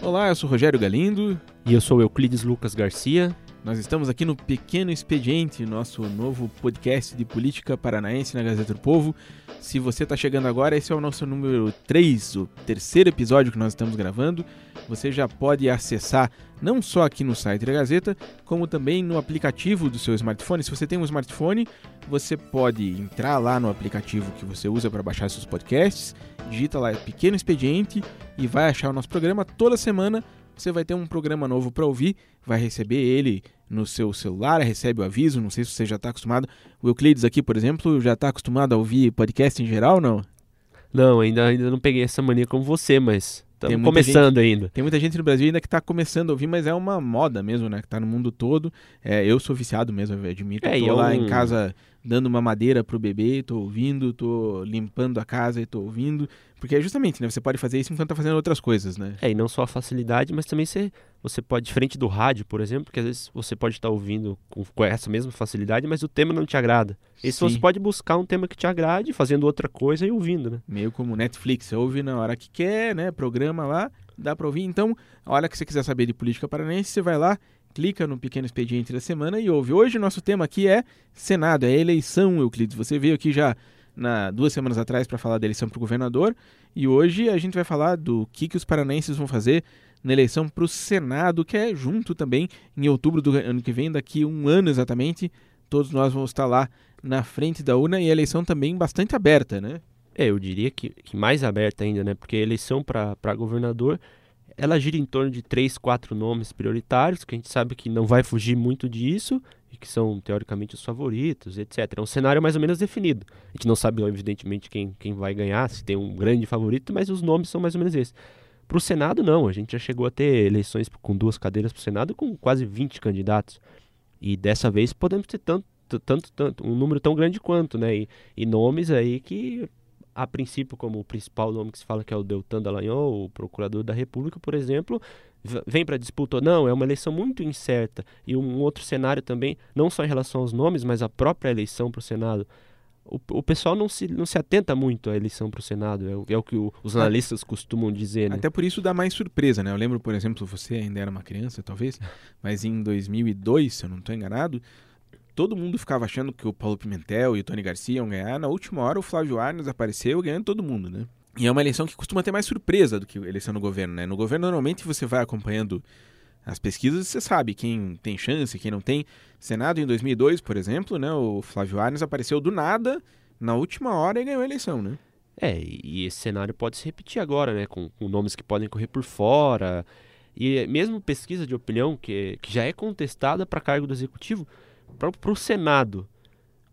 Olá, eu sou Rogério Galindo. E eu sou Euclides Lucas Garcia. Nós estamos aqui no Pequeno Expediente, nosso novo podcast de política paranaense na Gazeta do Povo. Se você está chegando agora, esse é o nosso número 3, o terceiro episódio que nós estamos gravando. Você já pode acessar não só aqui no site da Gazeta, como também no aplicativo do seu smartphone. Se você tem um smartphone, você pode entrar lá no aplicativo que você usa para baixar seus podcasts, digita lá Pequeno Expediente e vai achar o nosso programa toda semana. Você vai ter um programa novo para ouvir, vai receber ele no seu celular, recebe o aviso. Não sei se você já está acostumado. O Euclides aqui, por exemplo, já está acostumado a ouvir podcast em geral, não? Não, ainda, ainda não peguei essa mania como você, mas Estamos começando gente, ainda. Tem muita gente no Brasil ainda que está começando a ouvir, mas é uma moda mesmo, né? Que está no mundo todo. É, eu sou viciado mesmo, eu admito. É, tô lá um... em casa dando uma madeira pro bebê, tô ouvindo, tô limpando a casa e tô ouvindo. Porque é justamente, né? Você pode fazer isso enquanto tá fazendo outras coisas, né? É, e não só a facilidade, mas também você, você pode, diferente do rádio, por exemplo, que às vezes você pode estar ouvindo com, com essa mesma facilidade, mas o tema não te agrada. Esse Sim. você pode buscar um tema que te agrade, fazendo outra coisa e ouvindo, né? Meio como Netflix, você ouve na hora que quer, né? Programa lá, dá pra ouvir. Então, a hora que você quiser saber de política paranaense, você vai lá, clica no pequeno expediente da semana e ouve. Hoje nosso tema aqui é Senado, é eleição, Euclides. Você veio aqui já na, duas semanas atrás para falar da eleição para o governador e hoje a gente vai falar do que, que os paranaenses vão fazer na eleição para o Senado, que é junto também em outubro do ano que vem, daqui um ano exatamente. Todos nós vamos estar lá na frente da urna e a eleição também bastante aberta, né? É, eu diria que, que mais aberta ainda, né? Porque a eleição para governador ela gira em torno de três, quatro nomes prioritários, que a gente sabe que não vai fugir muito disso, e que são teoricamente os favoritos, etc. É um cenário mais ou menos definido. A gente não sabe, evidentemente, quem, quem vai ganhar, se tem um grande favorito, mas os nomes são mais ou menos esses. Para o Senado, não. A gente já chegou a ter eleições com duas cadeiras para o Senado com quase 20 candidatos. E dessa vez podemos ter tanto, tanto, tanto, um número tão grande quanto, né? E, e nomes aí que a princípio, como o principal nome que se fala que é o Deltan Dallagnol, o procurador da República, por exemplo, vem para disputa ou não, é uma eleição muito incerta. E um outro cenário também, não só em relação aos nomes, mas a própria eleição para o Senado. O, pessoal não se, não se atenta muito à eleição para o Senado, é o, é o que o, os é. analistas costumam dizer. Né? Até por isso dá mais surpresa, né? Eu lembro, por exemplo, você ainda era uma criança, talvez, mas em 2002, se eu não estou enganado, todo mundo ficava achando que o Paulo Pimentel e o Tony Garcia iam ganhar. Na última hora, o Flávio Arnes apareceu ganhando todo mundo, né? E é uma eleição que costuma ter mais surpresa do que eleição no governo, né? No governo, normalmente, você vai acompanhando as pesquisas você sabe quem tem chance, quem não tem. Senado em 2002, por exemplo, né? O Flávio Arnes apareceu do nada na última hora e ganhou a eleição, né? É, e esse cenário pode se repetir agora, né? Com, com nomes que podem correr por fora. E mesmo pesquisa de opinião, que, que já é contestada para cargo do executivo, para o Senado,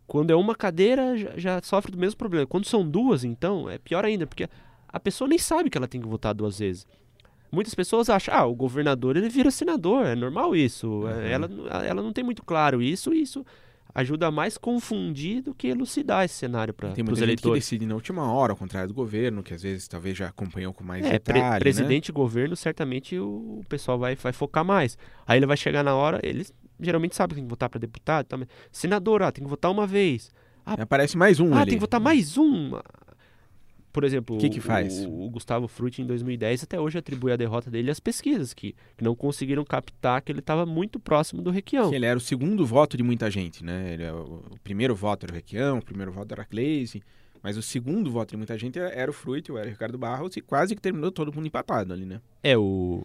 quando é uma cadeira, já, já, sofre do mesmo problema. Quando são duas, então, é pior ainda, porque a pessoa nem sabe que ela tem que votar duas vezes. Muitas pessoas acham, ah, o governador ele vira senador, é normal isso. Uhum. Ela, ela não tem muito claro isso, e isso ajuda mais confundir do que elucidar esse cenário para os eleitores. Tem que decide na última hora, ao contrário do governo, que às vezes talvez já acompanhou com mais é, detalhe, pre né? presidente né? e governo, certamente o pessoal vai, vai focar mais. Aí ele vai chegar na hora, eles geralmente sabem que tem que votar para deputado, tá? senador, ah, tem que votar uma vez. Ah, Aparece mais um Ah, ali. tem que votar mais um. Por exemplo, o, que que faz? O, o, Gustavo Frutti, em 2010, até hoje atribui a derrota dele às pesquisas, que, que não conseguiram captar que ele estava muito próximo do Requião. Que ele era o segundo voto de muita gente, né? Ele, é o, o, primeiro voto era o Requião, o primeiro voto era a Cleise, mas o segundo voto de muita gente era o Frutti, era o Ricardo Barros, e quase que terminou todo mundo empatado ali, né? É, o...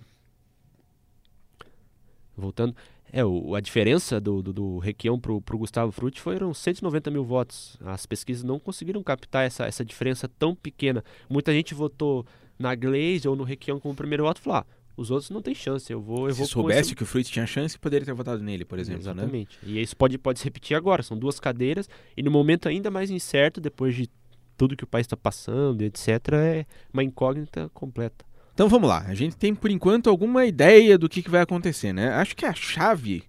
Voltando, é, o, a diferença do, do, do Requião para o Gustavo Frutti foram 190 mil votos. As pesquisas não conseguiram captar essa, essa diferença tão pequena. Muita gente votou na Glaze ou no Requião como primeiro voto e falou: ah, os outros não têm chance, eu vou... Eu se vou soubesse esse... que o Frutti tinha chance, poderia ter votado nele, por exemplo. Né? Exatamente. Né? E isso pode, pode se repetir agora. São duas cadeiras e no momento ainda mais incerto, depois de tudo que o país está passando, etc., é uma incógnita completa. Então vamos lá, a gente tem por enquanto alguma ideia do que, que vai acontecer, né? Acho que a chave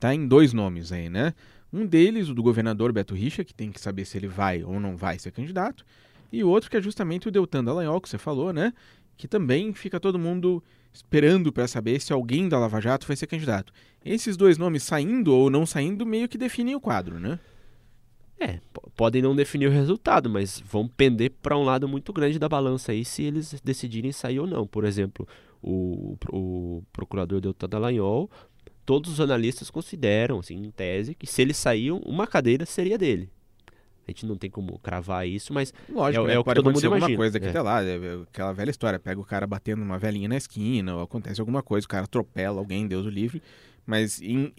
tá em dois nomes aí, né? Um deles, o do governador Beto Richa, que tem que saber se ele vai ou não vai ser candidato, e o outro que é justamente o Deltan Dallagnol, que você falou, né? Que também fica todo mundo esperando para saber se alguém da Lava Jato vai ser candidato. Esses dois nomes saindo ou não saindo meio que definem o quadro, né? É, podem não definir o resultado, mas vão pender para um lado muito grande da balança aí se eles decidirem sair ou não. Por exemplo, o, o procurador Deltan Dallagnol, todos os analistas consideram, assim, em tese, que se ele sair, uma cadeira seria dele. A gente não tem como cravar isso, mas Lógico, é, é, né? o que todo mundo alguma coisa que É. até lá, é, é aquela velha história, pega o cara batendo uma velhinha na esquina, ou acontece alguma coisa, o cara atropela alguém, Deus o livre, mas em,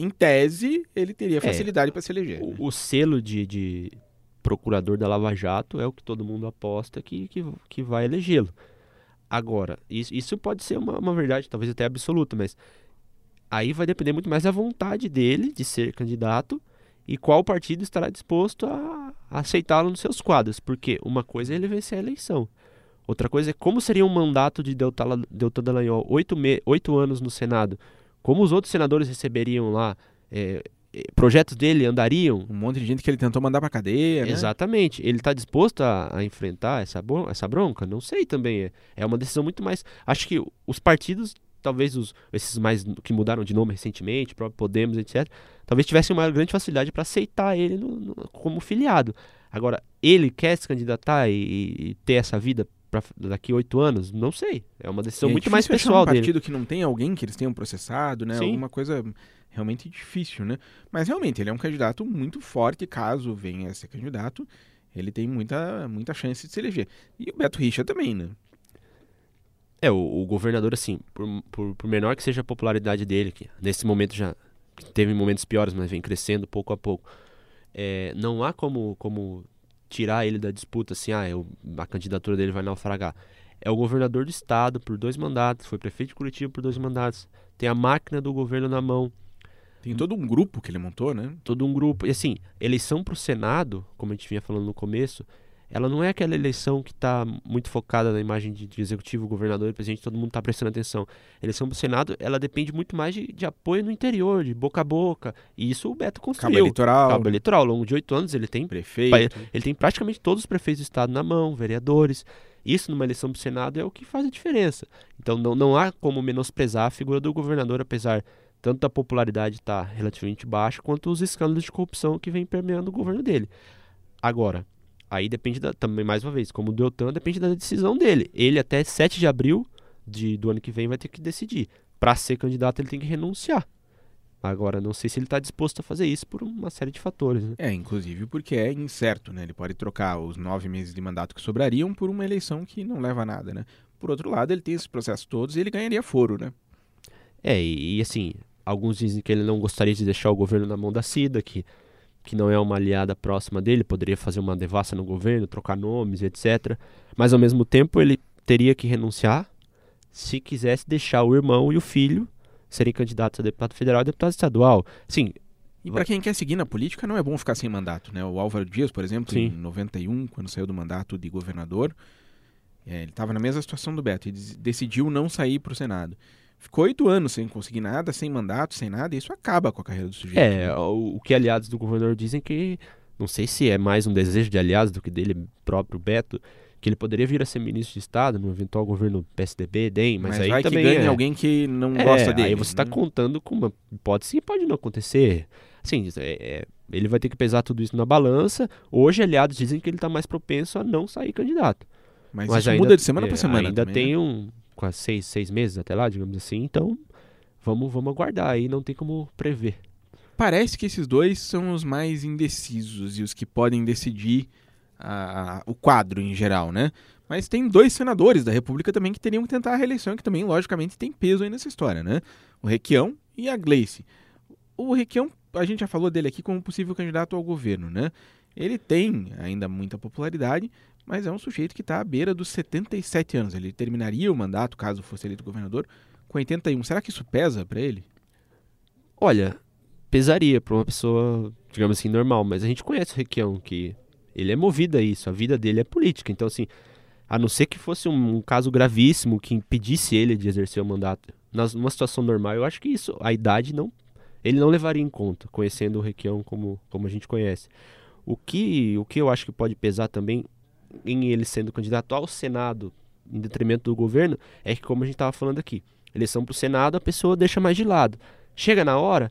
em tese ele teria facilidade para se eleger. né? O, o selo de, de procurador da Lava Jato é o que todo mundo aposta que, que, que vai elegê-lo. Agora, isso, isso pode ser uma, uma verdade, talvez até absoluta, mas aí vai depender muito mais da vontade dele de ser candidato e qual partido estará disposto a, aceitá-lo nos seus quadros. Porque uma coisa é ele vencer a eleição. Outra coisa é como seria um mandato de Deltan Dallagnol, oito, me, oito anos no Senado. Como os outros senadores receberiam lá, é, é, projetos dele andariam, Um monte de gente que ele tentou mandar pra cadeia, né? Exatamente. Ele está disposto a, a enfrentar essa, essa bronca? Não sei também. É, é uma decisão muito mais. Acho que os partidos, talvez os, esses mais que mudaram de nome recentemente, próprio Podemos, etc., talvez tivessem uma grande facilidade para aceitar ele no- no- como filiado. Agora, ele quer se candidatar e, e ter essa vida pra, daqui oito anos? Não sei. É uma decisão é muito mais pessoal um dele. partido que não tem alguém que eles tenham processado, né? Sim. Alguma coisa realmente difícil, né? Mas realmente ele é um candidato muito forte, caso venha a ser candidato, ele tem muita, muita chance de se eleger. E o Beto Richa também, né? É, o, o governador, assim, por, por, por menor que seja a popularidade dele, que nesse momento já teve momentos piores, mas vem crescendo pouco a pouco, é, não há como, como tirar ele da disputa, assim, ah, eu, a candidatura dele vai naufragar. É o governador do estado por dois mandatos, foi prefeito de Curitiba por dois mandatos, tem a máquina do governo na mão, Tem todo um grupo que ele montou, né? todo um grupo. E assim, eleição para o Senado, como a gente vinha falando no começo, ela não é aquela eleição que está muito focada na imagem de, de executivo, governador presidente, todo mundo está prestando atenção. A eleição para o Senado, ela depende muito mais de, de apoio no interior, de boca a boca. E isso o Beto Cabo construiu. eleitoral, Cabo eleitoral. Ao longo de oito anos, ele tem, prefeito. ele tem praticamente todos os prefeitos do estado na mão, vereadores. Isso numa eleição para o Senado é o que faz a diferença. Então não, não há como menosprezar a figura do governador, apesar tanto da popularidade estar relativamente baixa, quanto os escândalos de corrupção que vem permeando o governo dele. Agora, aí depende da, também, mais uma vez, como o Deltan, depende da decisão dele. Ele até 7 de abril de, do ano que vem vai ter que decidir. Para ser candidato, ele tem que renunciar. Agora, não sei se ele está disposto a fazer isso por uma série de fatores. Né? É, inclusive porque é incerto, né? Ele pode trocar os nove meses de mandato que sobrariam por uma eleição que não leva a nada, né? Por outro lado, ele tem esses processos todos e ele ganharia foro, né? É, e, e, assim, alguns dizem que ele não gostaria de deixar o governo na mão da Cida, que, que não é uma aliada próxima dele, poderia fazer uma devassa no governo, trocar nomes, etc. Mas ao mesmo tempo ele teria que renunciar se quisesse deixar o irmão e o filho serem candidatos a deputado federal e deputado estadual. Sim, E para quem quer seguir na política, não é bom ficar sem mandato, né? O Álvaro Dias, por exemplo, Sim. em 91, quando saiu do mandato de governador, é, ele estava na mesma situação do Beto e decidiu não sair para o Senado. Ficou oito anos sem conseguir nada, sem mandato, sem nada, e isso acaba com a carreira do sujeito. é, né? o, o que aliados do governador dizem que, não sei se é mais um desejo de aliados do que dele próprio, Beto, que ele poderia vir a ser ministro de Estado no eventual governo PSDB, DEM, mas, Mas, aí vai também que ganhe é... alguém que não É, gosta dele. Aí você está né? contando com uma hipótese que pode não acontecer. Assim, é- é, ele vai ter que pesar tudo isso na balança. Hoje, aliados dizem que ele está mais propenso a não sair candidato. Mas, Mas isso ainda, muda de semana é, para semana. Ainda também, tem né? um quase seis, seis meses até lá, digamos assim. Então, vamos, vamos aguardar. Aí não tem como prever. Parece que esses dois são os mais indecisos e os que podem decidir a- o quadro em geral, né? Mas tem dois senadores da República também que teriam que tentar a reeleição, que também, logicamente, tem peso aí nessa história, né? O Requião e a Gleice. O Requião, a gente já falou dele aqui como possível candidato ao governo, né? Ele tem ainda muita popularidade, mas é um sujeito que está à beira dos 77 anos. Ele terminaria o mandato, caso fosse eleito governador, com 81. Será que isso pesa para ele? Olha, pesaria para uma pessoa, digamos assim, normal. Mas a gente conhece o Requião, que ele é movido a isso. A vida dele é política. Então, assim, a não ser que fosse um, caso gravíssimo que impedisse ele de exercer o mandato, nas- numa situação normal, eu acho que isso, a idade não, ele não levaria em conta, conhecendo o Requião como, como a gente conhece. O que, o que eu acho que pode pesar também em ele sendo candidato ao Senado em detrimento do governo é que, como a gente estava falando aqui, eleição para o Senado a pessoa deixa mais de lado. Chega na hora,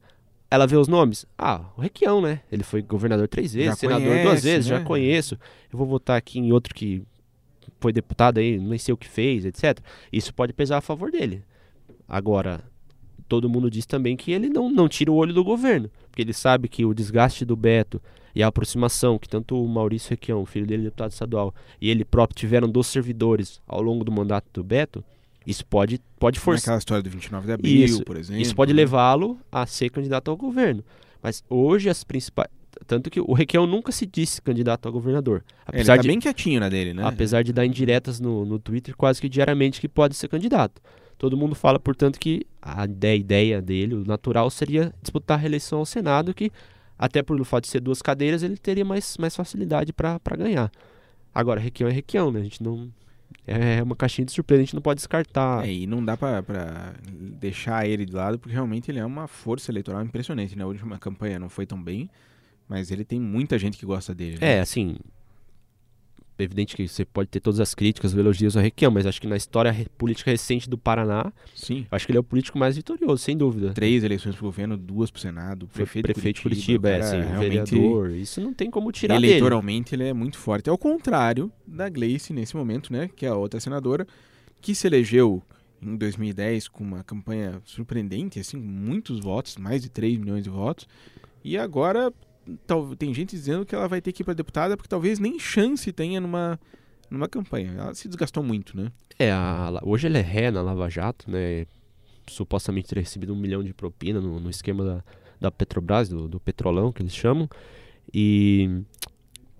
ela vê os nomes. Ah, o Requião, né? Ele foi governador três vezes, Já senador conhece, duas vezes, né? já conheço. Eu vou votar aqui em outro que foi deputado aí, não sei o que fez, etc. Isso pode pesar a favor dele. Agora, todo mundo diz também que ele não, não tira o olho do governo, porque ele sabe que o desgaste do Beto e a aproximação que tanto o Maurício Requião, filho dele, deputado estadual, e ele próprio tiveram dos servidores ao longo do mandato do Beto, isso pode, pode forçar. Naquela história do 29 de abril, Isso, por exemplo. Isso pode né? levá-lo a ser candidato ao governo. Mas hoje as principais. Tanto que o Requião nunca se disse candidato a governador. É, Ele Apesar, tá de, bem quietinho na dele, né? apesar de dar indiretas no, no Twitter quase que diariamente que pode ser candidato. Todo mundo fala, portanto, que a ideia, a dele, o natural, seria disputar a reeleição ao Senado, que até por o fato de ser duas cadeiras, ele teria mais, mais facilidade para ganhar. Agora, Requião é Requião, né? A gente não. É uma caixinha de surpresa, a gente não pode descartar. É, e não dá pra deixar ele de lado, porque realmente ele é uma força eleitoral impressionante. Na última campanha não foi tão bem, mas ele tem muita gente que gosta dele. né? É, assim. Evidente que você pode ter todas as críticas, os elogios ao Requião, mas acho que na história política recente do Paraná, Sim. acho que ele é o político mais vitorioso, sem dúvida. Três eleições pro governo, duas pro Senado, Foi prefeito, prefeito de de Curitiba, é, o assim, realmente, vereador. Isso não tem como tirar dele. Eleitoralmente ele é muito forte. É o contrário da Gleice nesse momento, né? Que é a outra senadora, que se elegeu em 2010 com uma campanha surpreendente, assim, com muitos votos, mais de 3 milhões de votos. E agora tal, tem gente dizendo que ela vai ter que ir para deputada porque talvez nem chance tenha numa, numa campanha. Ela se desgastou muito, né? É, a- hoje ele é ré na Lava Jato, né? Supostamente ter recebido um milhão de propina no, no esquema da, da Petrobras, do, do petrolão que eles chamam. E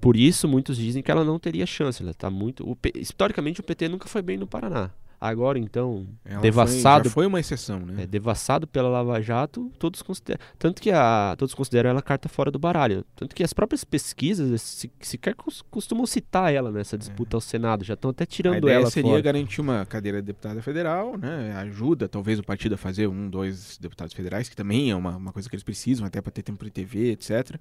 por isso muitos dizem que ela não teria chance. Ela tá muito. o historicamente o PT nunca foi bem no Paraná. Agora então, Ela devassado Foi, foi uma exceção, né? é, devassado pela Lava Jato, todos consideram, tanto que a, todos consideram ela carta fora do baralho, tanto que as próprias pesquisas se- sequer cos- costumam citar ela nessa disputa ao Senado, já estão até a tirando ideia ela seria fora. garantir uma cadeira de deputada federal, né? Ajuda talvez o partido a fazer um, dois deputados federais, que também é uma, uma coisa que eles precisam, até para ter tempo de TV, etc.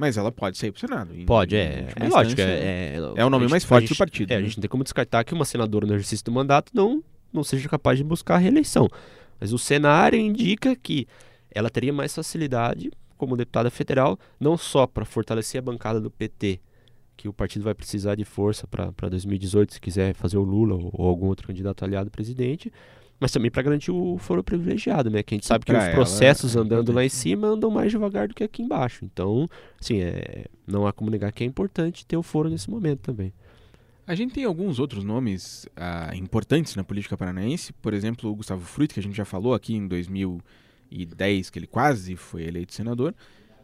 Mas ela pode sair pro Senado. em- Pode, é, é lógico, é, é, é o nome gente- mais forte do gente- partido, É, a né? gente não tem como descartar que uma senadora no exercício do mandato não, não seja capaz de buscar a reeleição. Mas o cenário indica que ela teria mais facilidade como deputada federal, não só para fortalecer a bancada do PT, que o partido vai precisar de força para 2018 se quiser fazer o Lula ou, ou algum outro candidato aliado presidente, mas também para garantir o foro privilegiado, né? Que a gente sabe que os ela processos é andando lá em né? cima andam mais devagar do que aqui embaixo. Então, assim, é, não há como negar que é importante ter o foro nesse momento também. A gente tem alguns outros nomes ah, importantes na política paranaense, por exemplo, o Gustavo Fruit, que a gente já falou aqui em 2010, que ele quase foi eleito senador.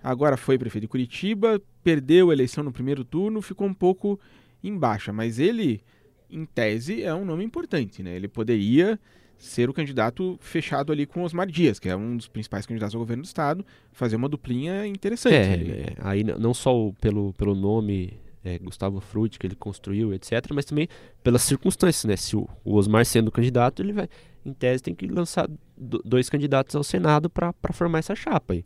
Agora foi prefeito de Curitiba, perdeu a eleição no primeiro turno, ficou um pouco em baixa, mas ele, em tese, é um nome importante, né? Ele poderia ser o candidato fechado ali com Osmar Dias, que é um dos principais candidatos ao governo do estado, fazer uma duplinha interessante. É, ali. é, aí não só pelo, pelo nome é, Gustavo Frutti que ele construiu, etc., mas também pelas circunstâncias, né? Se o, o Osmar sendo candidato, ele vai, em tese, tem que lançar do- dois candidatos ao Senado para formar essa chapa aí.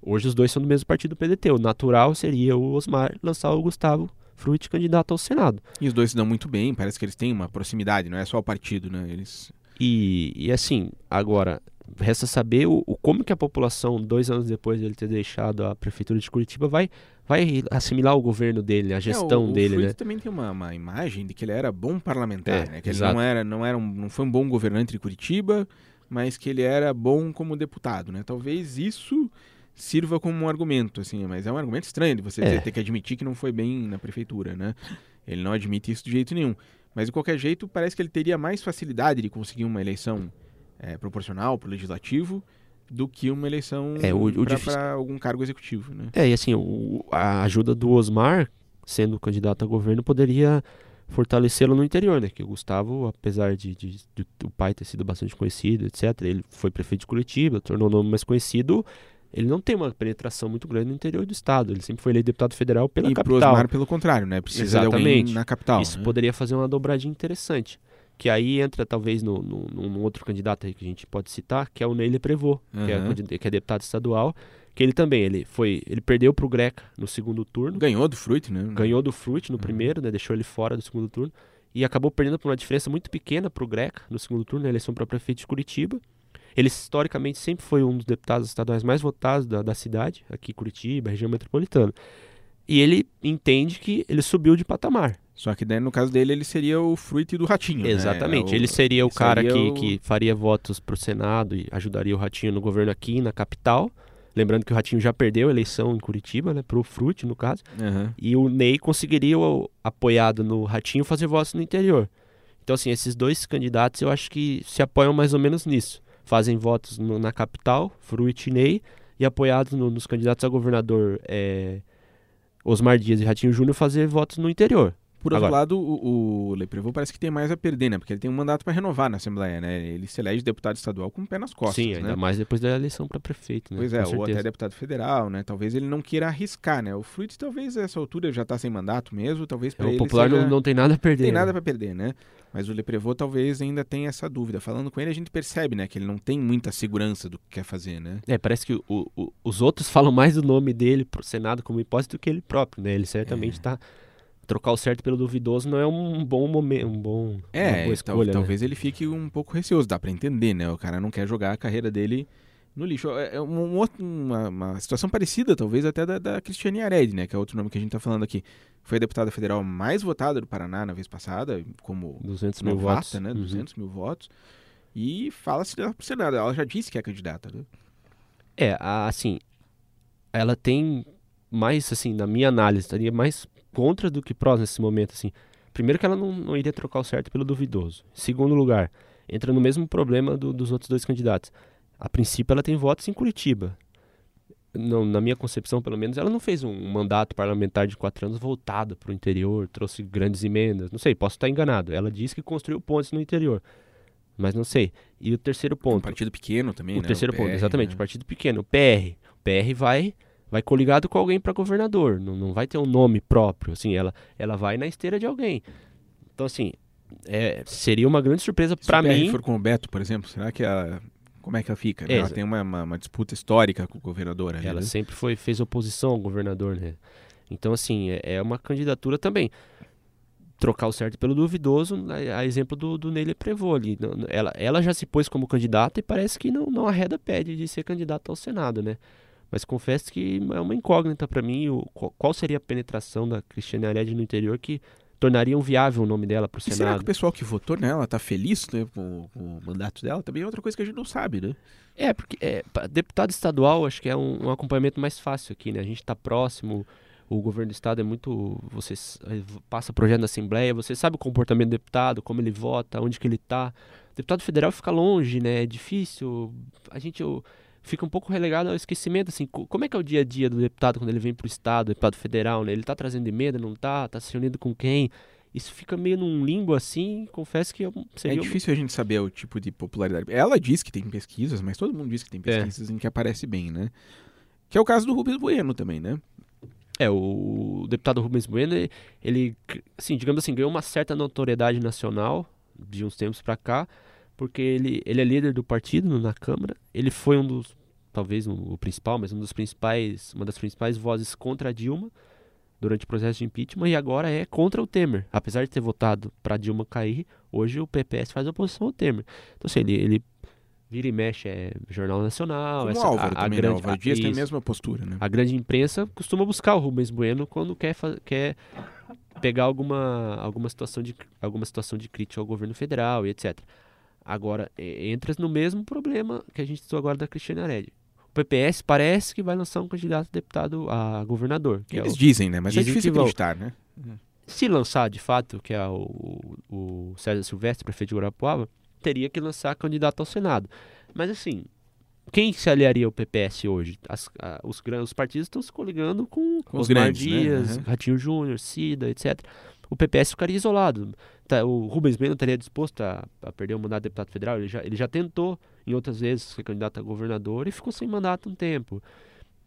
Hoje os dois são do mesmo partido do PDT. O natural seria o Osmar lançar o Gustavo Frutti candidato ao Senado. E os dois se dão muito bem, parece que eles têm uma proximidade, não é só o partido, né? Eles E, e assim, agora, resta saber o, o- como que a população, dois anos depois de ele ter deixado a prefeitura de Curitiba, vai, vai assimilar o governo dele, a gestão É, o, dele, o né? também tem uma, uma imagem de que ele era bom parlamentar, É, né? Que ele exato. não era, não era um, não foi um bom governante de Curitiba, mas que ele era bom como deputado, né? Talvez isso sirva como um argumento, assim, mas é um argumento estranho de você É. ter, ter que admitir que não foi bem na prefeitura, né? Ele não admite isso de jeito nenhum. Mas de qualquer jeito, parece que ele teria mais facilidade de conseguir uma eleição eh, proporcional para o legislativo do que uma eleição É, para algum cargo executivo, né? É, e assim, o- a ajuda do Osmar, sendo candidato a governo, poderia fortalecê-lo no interior, né? Que o Gustavo, apesar de, de- de o pai ter sido bastante conhecido, etc., ele foi prefeito de Curitiba, tornou o nome mais conhecido, ele não tem uma penetração muito grande no interior do estado. Ele sempre foi eleito deputado federal pela e pro capital. Osmar, pelo contrário, né? Precisa de Exatamente. alguém na capital. Isso né? poderia fazer uma dobradinha interessante. Que aí entra talvez no, no- num outro candidato que a gente pode citar, que é o Neile Prevot, que, é, que é deputado estadual, que ele também, ele foi, ele perdeu pro Greca no segundo turno, Ganhou do Fruit, né? ganhou do Fruit Uhum. no primeiro, né, deixou ele fora do segundo turno, e acabou perdendo por uma diferença muito pequena pro Greca no segundo turno, na eleição para prefeito de Curitiba. Ele historicamente sempre foi um dos deputados estaduais mais votados da, da cidade, aqui Curitiba, região metropolitana. E ele entende que ele subiu de patamar. Só que daí, no caso dele, ele seria o fruto do Ratinho. Exatamente. Né? O, ele seria o cara seria que, o- que faria votos para o Senado e ajudaria o Ratinho no governo aqui na capital. Lembrando que o Ratinho já perdeu a eleição em Curitiba, né, para o Frute, no caso. Aham. E o Ney conseguiria, apoiado no Ratinho, fazer votos no interior. Então, assim, esses dois candidatos eu acho que se apoiam mais ou menos nisso. Fazem votos no- na capital, Fruit e Ney, e apoiados no- nos candidatos a governador é, Osmar Dias e Ratinho Júnior fazer votos no interior. Por outro Agora- lado, o, o Leprevot parece que tem mais a perder, né? Porque ele tem um mandato para renovar na Assembleia, né? Ele se elege deputado estadual com o pé nas costas, Sim, ainda né? mais depois da eleição para prefeito, né? Pois Com é, ou certeza. até deputado federal, né? Talvez ele não queira arriscar, né? O Fruit talvez a essa altura já tá sem mandato mesmo, talvez para É, ele o popular seja... não, não tem nada a perder. tem né? nada para perder, né? Mas o Leprevot talvez ainda tenha essa dúvida. Falando com ele, a gente percebe, né? Que ele não tem muita segurança do que quer fazer, né? É, parece que o- o- os outros falam mais do nome dele pro Senado como hipótese do que ele próprio, né? Ele certamente É. trocar o certo pelo duvidoso não é um bom momento, um bom É, boa tal- escolha, né? talvez ele fique um pouco receoso, dá pra entender, né? O cara não quer jogar a carreira dele no lixo. É é um- um outro- uma, uma situação parecida, talvez, até da, da Cristiane Yared, né? Que é outro nome que a gente tá falando aqui. Foi a deputada federal mais votada do Paraná na vez passada, como 200 mil novata, votos. né? Uhum. 200 mil votos. E fala-se dela pro Senado. Ela já disse que é candidata, né? É, assim, ela tem mais, assim, na minha análise, estaria mais contra do que prós nesse momento, assim. Primeiro que ela não, não iria trocar o certo pelo duvidoso. Segundo lugar, entra no mesmo problema do- dos outros dois candidatos. A princípio ela tem votos em Curitiba. Não, na minha concepção, pelo menos, ela não fez um mandato parlamentar de quatro anos voltado para o interior, trouxe grandes emendas. Não sei, posso estar enganado. Ela disse que construiu pontes no interior. Mas não sei. E o terceiro Um ponto. partido pequeno também, O né? terceiro ponto, PR, exatamente, né? partido pequeno, o PR. O PR vai vai coligado com alguém para governador, não, não vai ter um nome próprio, assim, ela ela vai na esteira de alguém. Então assim, é, seria uma grande surpresa Se para mim. for com o Beto, por exemplo, será que ela... Como é que ela fica? né? Ela tem uma, uma, uma disputa histórica com o governador ali, Ela né? sempre foi fez oposição ao governador, né? Então assim, é, é uma candidatura também. Trocar o certo pelo duvidoso, a, a exemplo do, do Nele Prevô ali. Ela, ela já se pôs como candidata e parece que não, não arreda pé de de ser candidata ao Senado, né? Mas confesso que é uma incógnita para mim o, qual, seria a penetração da Cristiane Ared no interior que tornaria viável o nome dela para o E será que Senado. o pessoal que votou nela tá feliz né, com, com o mandato dela? Também é outra coisa que a gente não sabe, né? É, porque é, deputado estadual acho que é um, um acompanhamento mais fácil aqui, né? A gente está próximo, o governo do estado é muito. Você passa projeto na Assembleia, você sabe o comportamento do deputado, como ele vota, onde que ele está. Deputado federal fica longe, né? É difícil. A gente o- fica um pouco relegado ao esquecimento, assim. co- Como é que é o dia a dia do deputado quando ele vem para o estado, deputado federal, né? Ele está trazendo emenda, não está? Está se reunindo com quem? Isso fica meio num limbo assim, confesso que é um- seria é difícil a gente saber o tipo de popularidade. Ela diz que tem pesquisas, mas todo mundo diz que tem É. pesquisas em que aparece bem, né? Que é o caso do Rubens Bueno também, né? É, o deputado Rubens Bueno, ele- assim, digamos assim, ganhou uma certa notoriedade nacional de uns tempos pra cá, porque ele, ele é líder do partido na Câmara, ele foi um dos, talvez um- o principal, mas um dos principais, uma das principais vozes contra a Dilma durante o processo de impeachment e agora é contra o Temer. Apesar de ter votado pra Dilma cair, hoje o PPS faz oposição ao Temer. Então, assim, ele, ele vira e mexe, é Jornal Nacional, Como essa, o Álvaro a, a né? grande, Álvaro Dias tem a mesma postura, né? A grande imprensa costuma buscar o Rubens Bueno quando quer, quer pegar alguma, alguma, situação de, alguma situação de crítica ao governo federal e etc. Agora, entra no mesmo problema que a gente citou agora da Cristiane Aredi. O PPS parece que vai lançar um candidato a deputado a governador. Que é Eles o- dizem, né? Mas é difícil acreditar, né? se lançar de fato, que é o, o César Silvestre, prefeito de Guarapuava, teria que lançar candidato ao Senado. Mas assim, quem se aliaria ao PPS hoje? As- a- os, os partidos estão se coligando com, Com os grandes, né? Dias, Uhum. Ratinho Júnior, Cida, etc. O PPS ficaria isolado. Tá, o Rubens Bueno estaria disposto a, a perder o mandato de deputado federal? Ele já, ele já tentou, em outras vezes, ser candidato a governador e ficou sem mandato um tempo.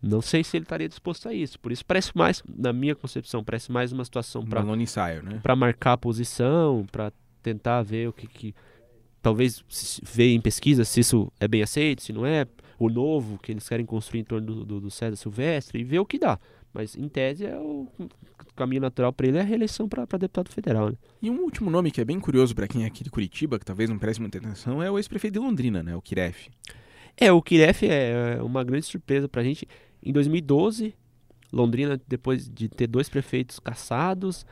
Não sei se ele estaria disposto a isso. Por isso parece mais, na minha concepção, parece mais uma situação para Balão ensaio, né? para marcar a posição, para tentar ver o que, que talvez ver em pesquisa se isso é bem aceito, se não é, o novo que eles querem construir em torno do, do, do César Silvestre e ver o que dá. Mas, em tese, é o caminho natural para ele é a reeleição para deputado federal. Né? E um último nome que é bem curioso para quem é aqui de Curitiba, que talvez não preste muita atenção, é o ex-prefeito de Londrina, né? O Kiref. É, o Kiref é uma grande surpresa para a gente. Em 2012, Londrina, depois de ter dois prefeitos caçados,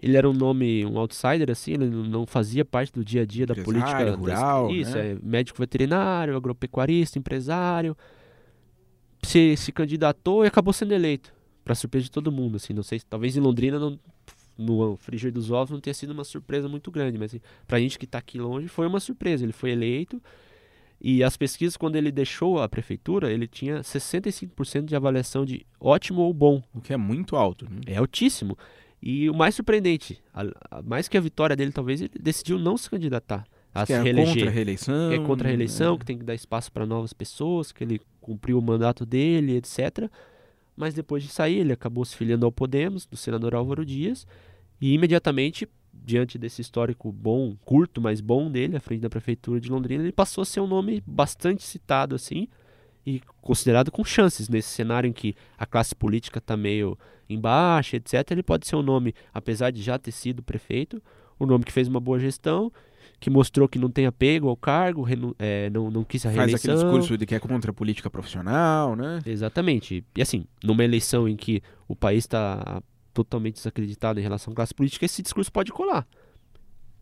ele era um nome, um outsider, assim, ele não fazia parte do dia a dia da política rural. Das, isso, né? é médico veterinário, agropecuarista, empresário. Se, se candidatou e acabou sendo eleito. Pra surpresa de todo mundo, assim. Não sei, talvez em Londrina, não, no frigir dos ovos, não tenha sido uma surpresa muito grande. Mas assim, pra gente que tá aqui longe, foi uma surpresa. Ele foi eleito. E as pesquisas, quando ele deixou a prefeitura, ele tinha 65% de avaliação de ótimo ou bom. O que é muito alto, né? É altíssimo. E o mais surpreendente, a, a, mais que a vitória dele, talvez, ele decidiu não se candidatar a que se é reeleger. contra a reeleição. Que é contra a reeleição, é. que tem que dar espaço para novas pessoas, que ele cumpriu o mandato dele, etc. Mas depois de sair, ele acabou se filiando ao Podemos, do senador Álvaro Dias, e imediatamente, diante desse histórico bom, curto, mas bom dele, à frente da prefeitura de Londrina, ele passou a ser um nome bastante citado assim e considerado com chances nesse cenário em que a classe política está meio embaixo, etc. Ele pode ser um nome, apesar de já ter sido prefeito, um nome que fez uma boa gestão, que mostrou que não tem apego ao cargo, renu- é, não, não quis a Faz reeleição. aquele discurso de que é contra a política profissional, né? Exatamente. E assim, numa eleição em que o país está totalmente desacreditado em relação à classe política, esse discurso pode colar.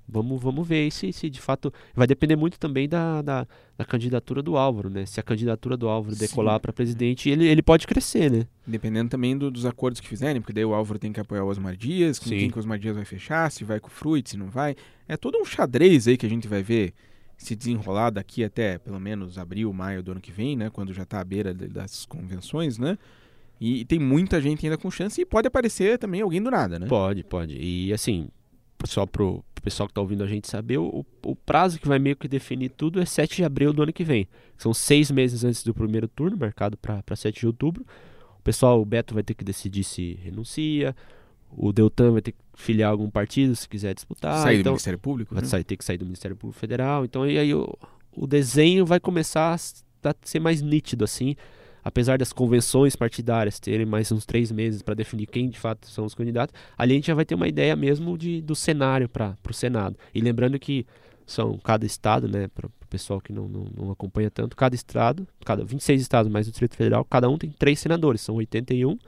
Vamos, vamos ver se, se de fato. Vai depender muito também da, da, da candidatura do Álvaro, né? Se a candidatura do Álvaro Sim. decolar para presidente, ele, ele pode crescer, né? Dependendo também do- dos acordos que fizerem, porque daí o Álvaro tem que apoiar o Osmar Dias, com Sim. quem que o Osmar Dias vai fechar, se vai com o Fruit, se não vai. É todo um xadrez aí que a gente vai ver se desenrolar daqui até pelo menos abril, maio do ano que vem, né? Quando já está à beira das convenções, né? E, tem muita gente ainda com chance e pode aparecer também alguém do nada, né? Pode, pode. E assim, só pro, pro pessoal que tá ouvindo a gente saber, o, o prazo que vai meio que definir tudo é 7 de abril do ano que vem. São seis meses antes do primeiro turno, marcado para 7 de outubro. O pessoal, o Beto vai ter que decidir se renuncia. O Deltan vai ter que filiar algum partido se quiser disputar. Sair do então, Ministério Público, vai né? sair, ter que sair do Ministério Público Federal. Então, e aí o, o desenho vai começar a ser mais nítido, assim. Apesar das convenções partidárias terem mais uns três meses para definir quem de fato são os candidatos, ali a gente já vai ter uma ideia mesmo de, do cenário para o Senado. E lembrando que são cada estado, né, para o pessoal que não, não, não acompanha tanto, cada estado, cada 26 estados mais o Distrito Federal, cada um tem três senadores, são 81.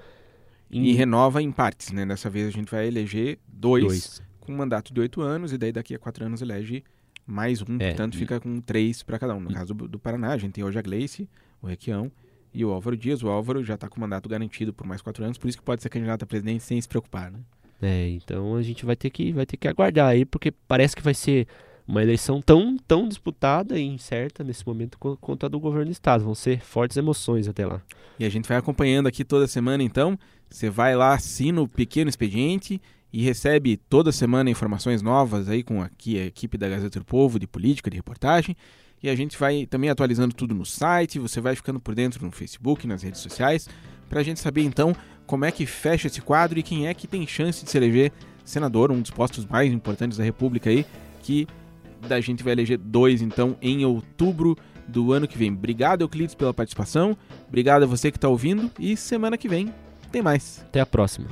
E renova em partes, né? Dessa vez a gente vai eleger dois, dois. com um mandato de oito anos, e daí daqui a quatro anos elege mais um, É, portanto e- fica com três para cada um. No caso do, do Paraná, a gente tem hoje a Gleice, o Requião e o Álvaro Dias. O Álvaro já está com o mandato garantido por mais quatro anos, por isso que pode ser candidato a presidente sem se preocupar, né? É, então a gente vai ter que vai ter que aguardar aí, porque parece que vai ser uma eleição tão tão disputada e incerta nesse momento qu- quanto a do governo do estado. Vão ser fortes emoções até lá. E a gente vai acompanhando aqui toda semana, então. Você vai lá, assina o Pequeno Expediente e recebe toda semana informações novas aí com aqui a equipe da Gazeta do Povo, de política, de reportagem. E a gente vai também atualizando tudo no site, você vai ficando por dentro no Facebook, nas redes sociais, para a gente saber então como é que fecha esse quadro e quem é que tem chance de se eleger senador, um dos postos mais importantes da República aí, que da gente vai eleger dois então em outubro do ano que vem. Obrigado, Euclides, pela participação. Obrigado a você que está ouvindo e semana que vem tem mais. Até a próxima.